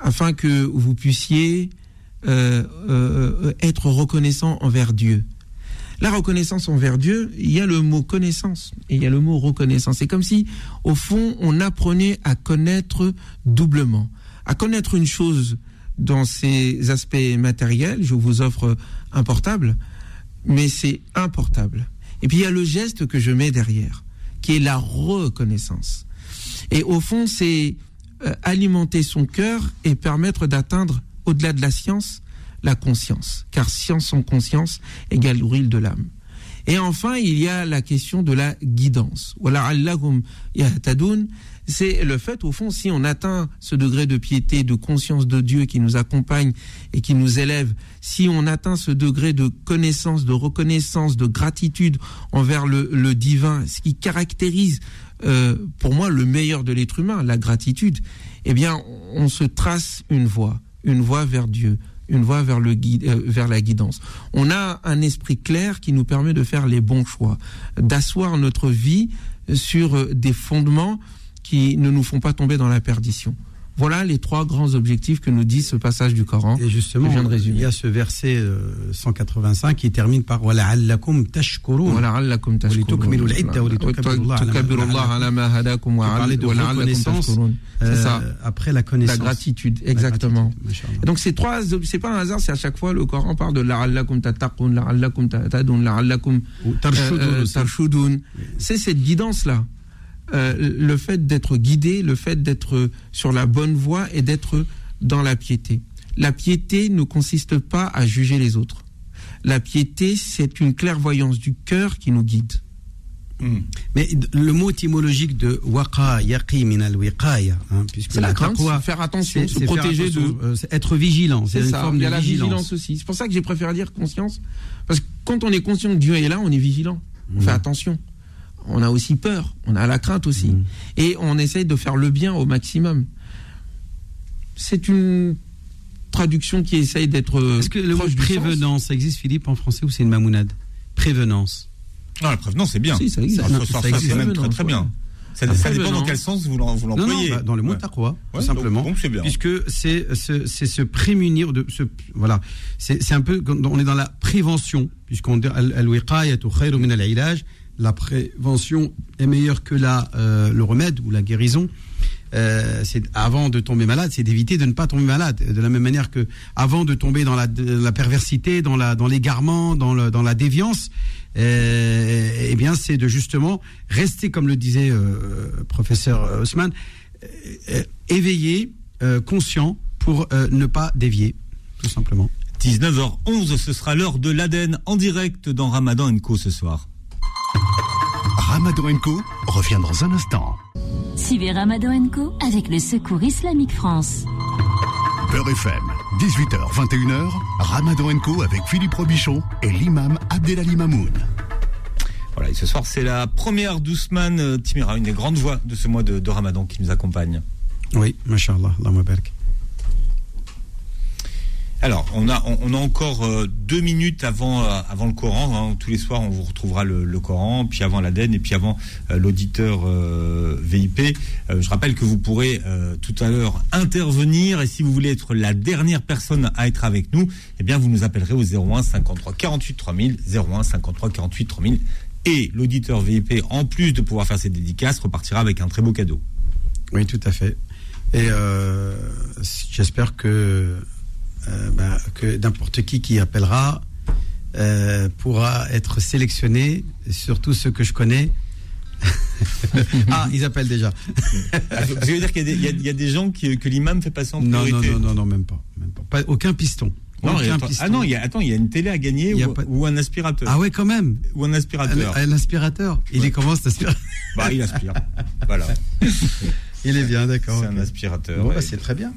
afin que vous puissiez être reconnaissant envers Dieu. La reconnaissance envers Dieu, il y a le mot connaissance et il y a le mot reconnaissance. C'est comme si, au fond, on apprenait à connaître doublement, à connaître une chose dans ses aspects matériels. Je vous offre un portable, mais c'est importable. Et puis il y a le geste que je mets derrière, qui est la reconnaissance. Et au fond, c'est euh, alimenter son cœur et permettre d'atteindre, au-delà de la science, la conscience. Car science sans conscience égale l'ouril de l'âme. Et enfin, il y a la question de la guidance. C'est le fait, au fond, si on atteint ce degré de piété, de conscience de Dieu qui nous accompagne et qui nous élève, si on atteint ce degré de connaissance, de reconnaissance, de gratitude envers le, le divin, ce qui caractérise euh, pour moi le meilleur de l'être humain, la gratitude, eh bien, on se trace une voie, une voie vers Dieu, une voie vers, le euh, vers la guidance. On a un esprit clair qui nous permet de faire les bons choix, d'asseoir notre vie sur euh, des fondements qui ne nous font pas tomber dans la perdition. Voilà les trois grands objectifs que nous dit ce passage du Coran. Et justement, Je viens de résumer. il y a ce verset euh, 185 qui termine par وَلَعَلَّكُمْ تَشْكُرُونَ ولعلكم تشكرون. ولتكملوا العدة ولتكبروا الله على ما وتكبروا الله على ما هداكم Vous parlez de ولعلكم reconnaissance, تشكرون. C'est Euh, ça. Après la connaissance. La gratitude, La exactement. gratitude, Masha'Allah. Et donc ces trois, c'est pas un hasard, c'est à chaque fois le Coran parle de la'allakum tattaqun, la'allakum tahtadun, la'allakum Ou tarshudun euh, euh, aussi. tarshudun. C'est cette guidance-là. Euh, le fait d'être guidé, le fait d'être sur la bonne voie et d'être dans la piété. La piété ne consiste pas à juger les autres. La piété, c'est une clairvoyance du cœur qui nous guide. Mais d- le mot étymologique de waqa yaqi min al wiqaya, hein, puisque C'est la crainte, taqwa, faire attention, se protéger attention, de. euh, être vigilant, c'est une ça, forme il y a de la vigilance. vigilance aussi. C'est pour ça que j'ai préféré dire conscience. Parce que quand on est conscient que Dieu est là, on est vigilant. On Mhm. fait attention. On a aussi peur, on a la crainte aussi. Mm. Et on essaye de faire le bien au maximum. C'est une traduction qui essaye d'être. euh, Est-ce que le mot prévenance, ça existe, Philippe, en français ou c'est une mamounade? Prévenance. Non, la prévenance, c'est bien. Si, ça existe. Ah, Non, ça ça, existe. même très très bien. Ça, La ça dépend dans quel sens vous Non, non, l'employez. bah, dans le mot Ouais. taqwa, Ouais, tout simplement. donc- donc bien. Puisque c'est se, c'est se prémunir de ce voilà, c'est un peu quand on est dans la prévention puisqu'on dit al- al-wiqayatu khayru min al-ilaj, la prévention est meilleure que la euh, le remède ou la guérison. Euh, c'est avant de tomber malade, c'est d'éviter de ne pas tomber malade. De la même manière que avant de tomber dans la, la perversité, dans la dans l'égarement, dans dans la déviance, euh, eh bien c'est de justement rester comme le disait euh, professeur Haussmann, éveillé, conscient pour ne pas dévier, tout simplement. 19h11, ce sera l'heure de l'Aden en direct dans Ramadan Co ce soir. Ramadan Co revient dans un instant. Suivez Ramadan Co avec le Secours Islamique France. Beurre FM, 18h, 21h, Ramadan Co avec Philippe Robichon et l'imam Abdelali Mamoun. Voilà, et ce soir, c'est la première d'Ousmane euh, Timira, une des grandes voix de ce mois de, de Ramadan qui nous accompagne. Oui, mashallah, Allahumma barik. Alors, on a, on, a encore euh, deux minutes avant, euh, avant le Coran. hein. Tous les soirs, on vous retrouvera le, Coran, puis avant l'Aden et puis avant euh, l'auditeur VIP. Je rappelle que vous pourrez tout à l'heure intervenir et si vous voulez être la dernière personne à être avec nous, eh bien, vous nous appellerez au 01 53 48 3000, 01 53 48 3000. Et l'auditeur VIP, en plus de pouvoir faire ses dédicaces, repartira avec un très beau cadeau. Oui, tout à fait. Et j'espère que, euh, bah, que n'importe qui qui appellera euh, pourra être sélectionné, surtout ceux que je connais. ah, ils appellent déjà. Ah, Ça veut dire qu'il y, a des- il y a- il y a des gens qui, que l'imam fait passer en Non, non, priorité. non, non, non, même pas. Même pas. Pas- aucun piston. Non, il y a- aucun piston. ah non, il y a, attends, il y a une télé à gagner ou, pas- ou un aspirateur. Ah ouais, quand même. Ou un aspirateur. Un, un aspirateur. Il Ouais. est comment cet aspirateur Bah, il aspire. voilà. Il est bien, d'accord. C'est un aspirateur. Bon, ouais. bah, c'est très bien.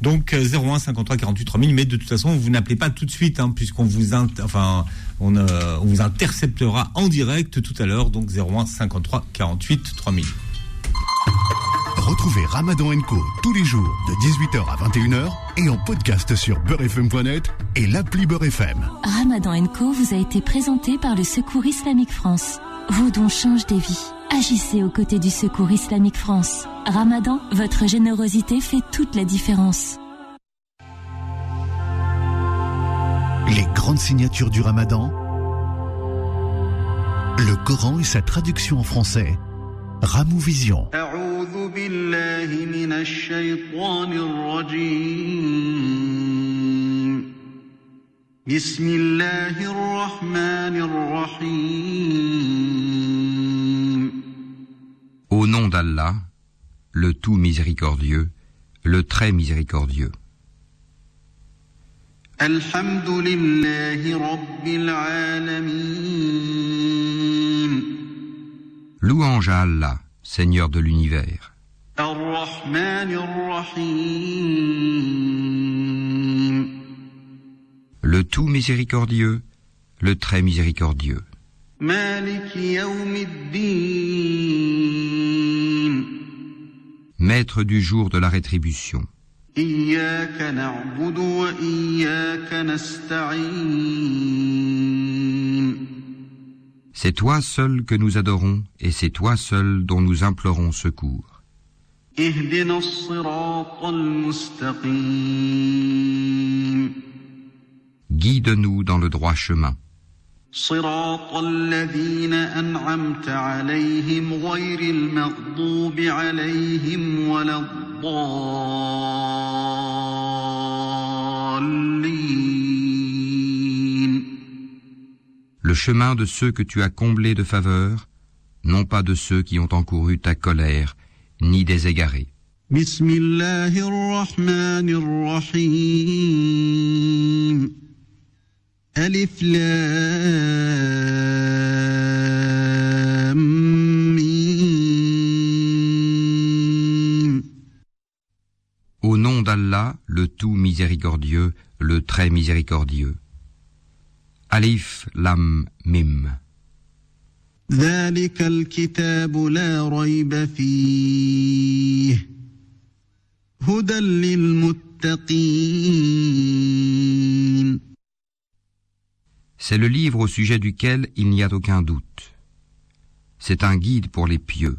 Donc euh, 01 53 48 3000, mais de toute façon, vous n'appelez pas tout de suite, hein, puisqu'on vous, enfin, on, euh, on vous interceptera en direct tout à l'heure. Donc 01 53 48 3000. Retrouvez Ramadan Co tous les jours de 18h à 21h et en podcast sur beurrefm.net et l'appli Beurre FM. Ramadan Co vous a été présenté par le Secours Islamique France. Vos dons changent des vies. Agissez aux côtés du Secours Islamique France. Ramadan, votre générosité fait toute la différence. Les grandes signatures du Ramadan. Le Coran et sa traduction en français. Ramou Vision. أعوذ بالله من الشيطان الرجيم بسم الله الرحمن الرحيم Au nom d'Allah, le tout miséricordieux, le très miséricordieux. Louange à Allah, Seigneur de l'univers. Le tout miséricordieux, le très miséricordieux. Maître du jour de la rétribution. C'est toi seul que nous adorons et c'est toi seul dont nous implorons secours. Guide-nous dans le droit chemin. صراط الذين أنعمت عليهم غير المغضوب عليهم ولا الضالين Le chemin de ceux que tu as comblés de faveur, non pas de ceux qui ont encouru ta colère, ni des égarés. بسم الله الرحمن الرحيم ألف لام ميم Au nom d'Allah, le tout miséricordieux, le très miséricordieux. Alif Lam Mim. ذلك الكتاب لا ريب فيه هدى للمتقين C'est le livre au sujet duquel il n'y a aucun doute. C'est un guide pour les pieux.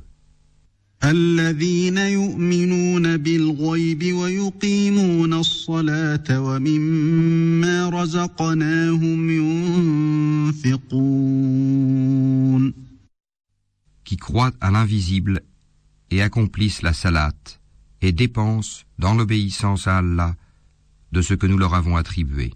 qui croient à l'invisible et accomplissent la salate et dépensent dans l'obéissance à Allah de ce que nous leur avons attribué.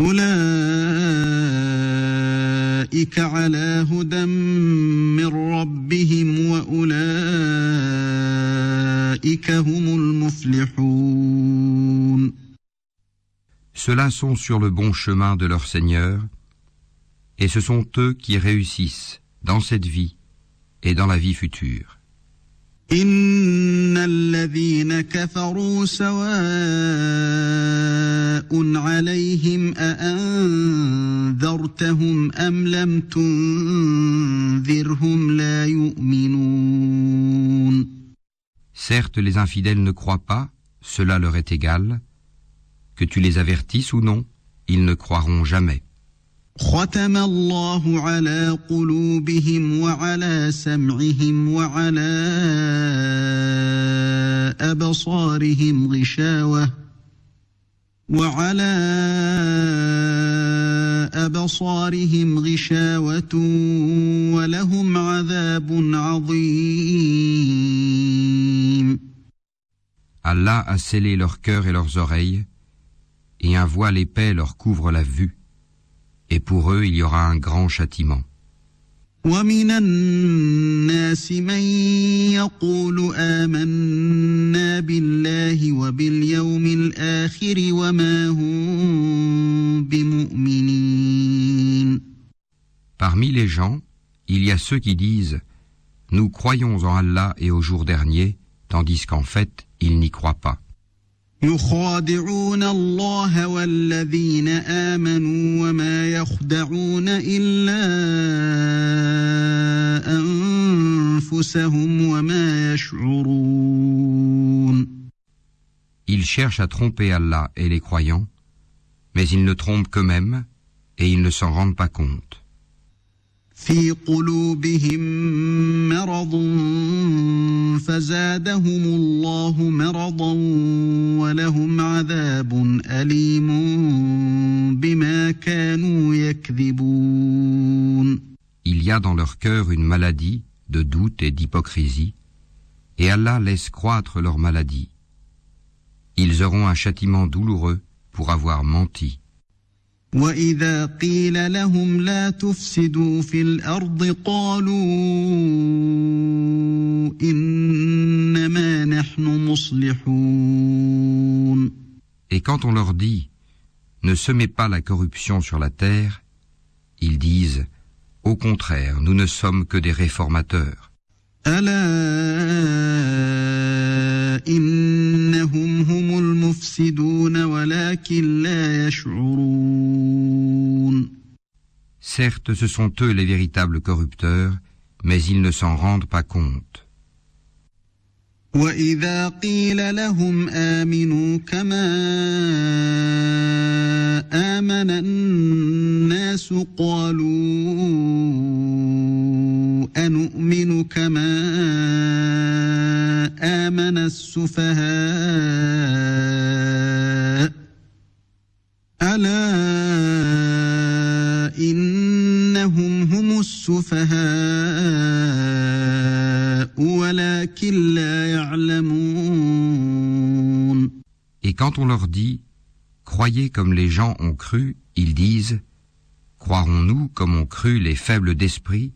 أولئك على هدى من ربهم وأولئك هم المفلحون Ceux-là sont sur le bon chemin de leur Seigneur, et ce sont eux qui réussissent dans cette vie et dans la vie future. إن الذين كفروا سواء عليهم أأنذرتهم أم لم تنذرهم لا يؤمنون Certes, les infidèles ne croient pas, cela leur est égal. Que tu les avertisses ou non, ils ne croiront jamais. ختم الله على قلوبهم وعلى سمعهم وعلى أبصارهم غشاوة وعلى أبصارهم غشاوة ولهم عذاب عظيم. Allah a scellé leur cœur et leurs oreilles, et un voile épais leur couvre la vue, et pour eux il y aura un grand châtiment. ومن الناس من يقول آمنا بالله وباليوم الآخر وما هم بمؤمنين Parmi les gens, il y a ceux qui disent Nous croyons en Allah et au jour dernier, tandis qu'en fait, ils n'y croient pas. يخادعون الله والذين آمنوا وما يخدعون إلا أنفسهم وما يشعرون Ils cherchent à tromper Allah et les croyants, mais ils ne trompent qu'eux-mêmes et ils ne s'en rendent pas compte. في قلوبهم مرض فزادهم الله مرضا ولهم عذاب أليم بما كانوا يكذبون Il y a dans leur cœur une maladie de doute et d'hypocrisie, et Allah laisse croître leur maladie. Ils auront un châtiment douloureux pour avoir menti. وإذا قيل لهم لا تفسدوا في الأرض قالوا إنما نحن مصلحون Et quand on leur dit Ne semez pas la corruption sur la terre, ils disent Au contraire, nous ne sommes que des réformateurs. ألا إنهم هم المفسدون ولكن لا يشعرون Certes, ce sont eux les véritables corrupteurs, mais ils ne s'en rendent pas compte. وإذا قيل لهم آمنوا كما آمن الناس قالوا أنؤمن كما آمن السفهاء ألا إنهم هم السفهاء ولكن لا يعلمون Et quand on leur dit Croyez comme les gens ont cru, ils disent Croirons-nous comme ont cru les faibles d'esprit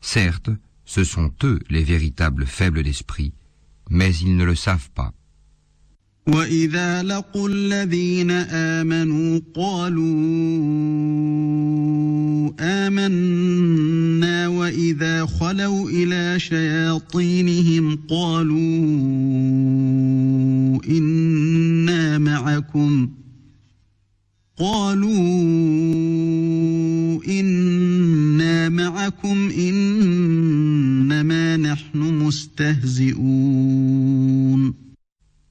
Certes, ce sont eux les véritables faibles d'esprit, mais ils ne le savent pas. وإذا لقوا الذين آمنوا قالوا آمنا وإذا خلوا إلى شياطينهم قالوا إنا معكم قالوا إنا معكم إنما نحن مستهزئون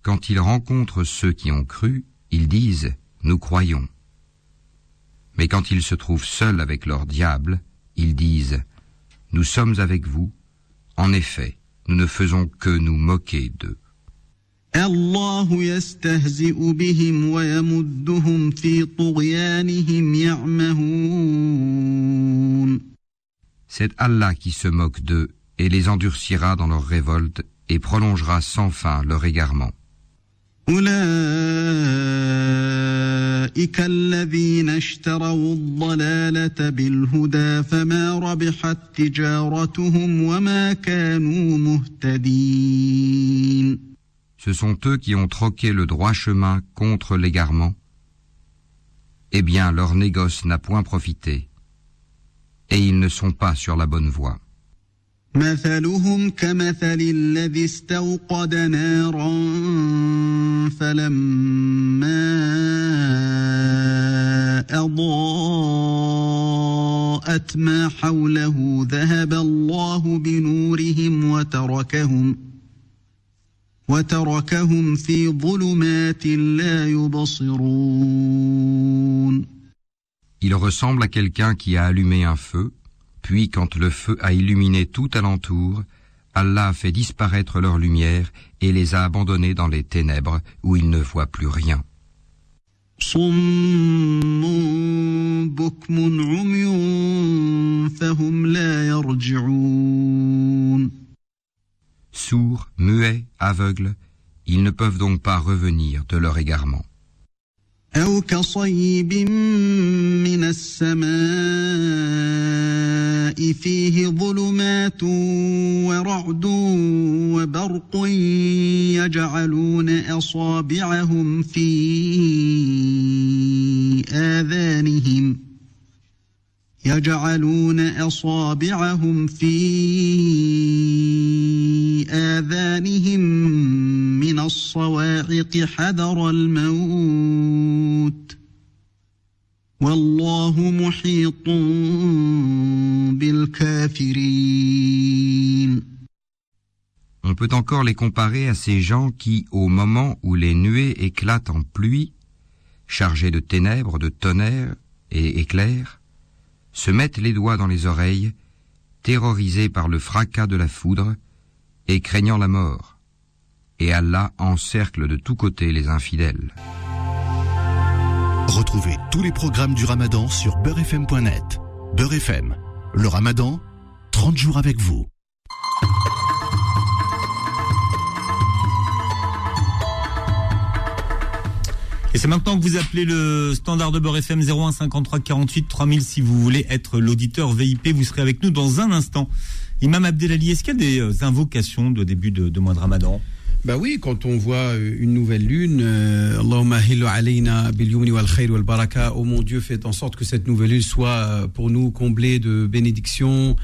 Quand ils rencontrent ceux qui ont cru, ils disent ⁇ Nous croyons ⁇ Mais quand ils se trouvent seuls avec leur diable, ils disent ⁇ Nous sommes avec vous, en effet, nous ne faisons que nous moquer d'eux. C'est Allah qui se moque d'eux et les endurcira dans leur révolte et prolongera sans fin leur égarement. أولئك الذين اشتروا الضلالة بالهدى فما ربحت تجارتهم وما كانوا مهتدين Ce sont eux qui ont troqué le droit chemin contre l'égarement. Eh bien, leur négoce n'a point profité. Et ils ne sont pas sur la bonne voie. مثلهم كمثل الذي استوقد نارا فلما أضاءت ما حوله ذهب الله بنورهم وتركهم وتركهم في ظلمات لا يبصرون Il ressemble à quelqu'un qui a allumé un feu, Puis quand le feu a illuminé tout alentour, Allah a fait disparaître leur lumière et les a abandonnés dans les ténèbres où ils ne voient plus rien. Sourds, muets, aveugles, ils ne peuvent donc pas revenir de leur égarement. أو كصيب من السماء فيه ظلمات ورعد وبرق يجعلون أصابعهم في آذانهم. يجعلون أصابعهم في آذانهم من الصواعق حذر الموت والله محيط بالكافرين On peut encore les comparer à ces gens qui, au moment où les nuées éclatent en pluie, chargées de ténèbres, de tonnerre et éclairs, se mettent les doigts dans les oreilles, terrorisés par le fracas de la foudre et craignant la mort. Et Allah encercle de tous côtés les infidèles. Retrouvez tous les programmes du Ramadan sur beurrefm.net. Beurre FM, le Ramadan, 30 jours avec vous. Et c'est maintenant que vous appelez le standard de Beurre FM 01 53 48 3000 si vous voulez être l'auditeur VIP. Vous serez avec nous dans un instant. Imam Abdelali, est-ce qu'il y a des euh, invocations de début de, mois de Ramadan? Bah oui, quand on voit euh, une nouvelle lune, euh, alayna bil wal baraka, oh mon Dieu, faites en sorte que cette nouvelle lune soit euh, pour nous comblée de bénédictions,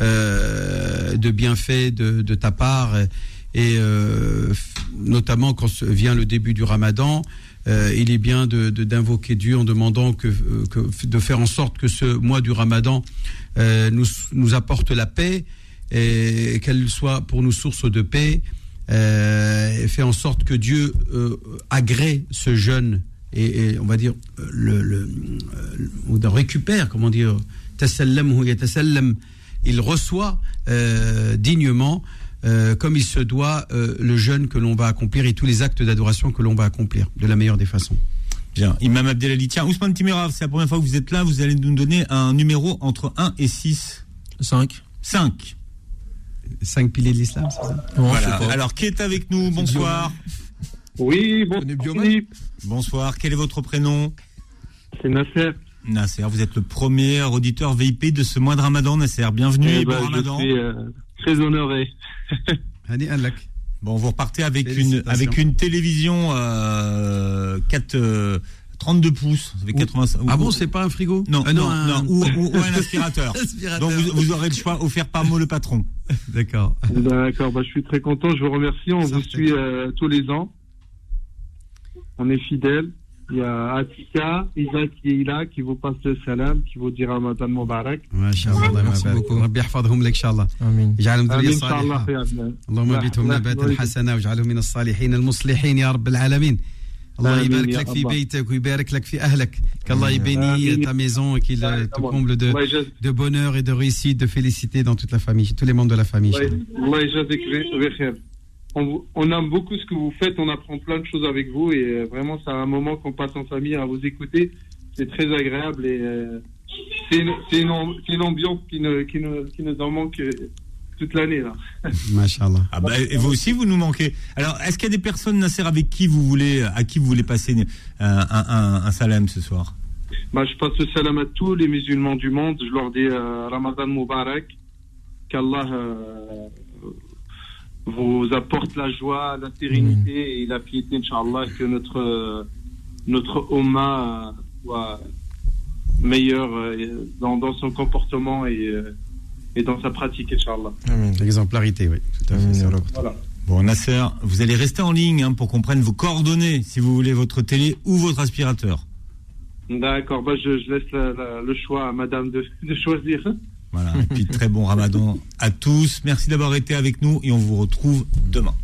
euh, de bienfaits de, de ta part, et euh, notamment quand vient le début du Ramadan, euh, il est bien de d'invoquer Dieu en demandant euh, que de faire en sorte que ce mois du Ramadan euh, nous nous apporte la paix et qu'elle soit pour nous source de paix euh, fait en sorte que Dieu agrée ce jeûne et, on va dire le, le, récupère comment dire il reçoit dignement euh, comme il se doit euh, le jeûne que l'on va accomplir et tous les actes d'adoration que l'on va accomplir de la meilleure des façons. Bien. Imam Abdelali, tiens, Ousmane Timirav, c'est la première fois que vous êtes là. Vous allez nous donner un numéro entre 1 et 6. 5. 5. Cinq piliers de l'islam, c'est ça Voilà. Alors, qui est avec nous? Bonsoir. Oui, bon, Connais Bioman Philippe, Bonsoir. Quel est votre prénom? C'est Nasser. Nasser, vous êtes le premier auditeur VIP de ce mois de Ramadan, Nasser. Bienvenue Eh et bon ben, Ramadan. Je suis euh, très honoré. Bon, vous repartez avec une avec une télévision euh, 4 euh, 32 pouces, avec 80 Ah bon, c'est pas un frigo non, Euh, non, un- non, ou, ou- ou un aspirateur. Donc vous, vous aurez le choix offert par moi le patron. D'accord. D'accord, bah, je suis très content, je vous remercie. On Ça vous suit euh, tous les ans. On est fidèles. Il y a Atika, Isa qui est là, qui vous passe le salam, qui vous dit Ramadan Mubarak. ما شاء الله الله Merci يبارك. beaucoup. ربي يحفظهم لك ان شاء الله Amin. يجعلهم Amin, ذريه Inch'Allah, صالحه ya Abdel. اللهم لا- بيتهم لا- نباتا لا- حسنا واجعلهم من الصالحين المصلحين يا رب العالمين الله آمين يبارك يا لك في الله. بيتك ويبارك لك في اهلك qu'Allah y bénit آمين. ta maison et qu'il euh, te comble de, الله يجازيك- de bonheur et de réussite de félicité dans toute la famille tous les membres de la famille الله- الله يجازيك بخير. on, aime beaucoup ce que vous faites, on apprend plein de choses avec vous et euh, vraiment c'est un moment qu'on passe en famille à vous écouter. C'est très agréable et euh, c'est une, ambiance qui, ne, nous en manque toute l'année. Machallah. Ah bah, et vous aussi vous nous manquez. Alors est-ce qu'il y a des personnes Nasser avec qui vous voulez à qui vous voulez passer euh, un, salam ce soir? Bah, je passe le salam à tous les musulmans du monde. Je leur dis Ramadan Mubarak. Qu'Allah vous apporte la joie, la sérénité et la piété, Inch'Allah, que notre, notre Ummah euh, soit meilleur euh, dans, dans son comportement et, euh, et dans sa pratique, Inch'Allah. L'exemplarité oui tout à fait. Voilà. Bon, Nasser, vous allez rester en ligne hein, pour qu'on prenne vos coordonnées si vous voulez votre télé ou votre aspirateur. D'accord, bah, je, je laisse la- la- le choix à madame de, de choisir. Voilà. Et puis très bon ramadan à tous. Merci d'avoir été avec nous et on vous retrouve demain.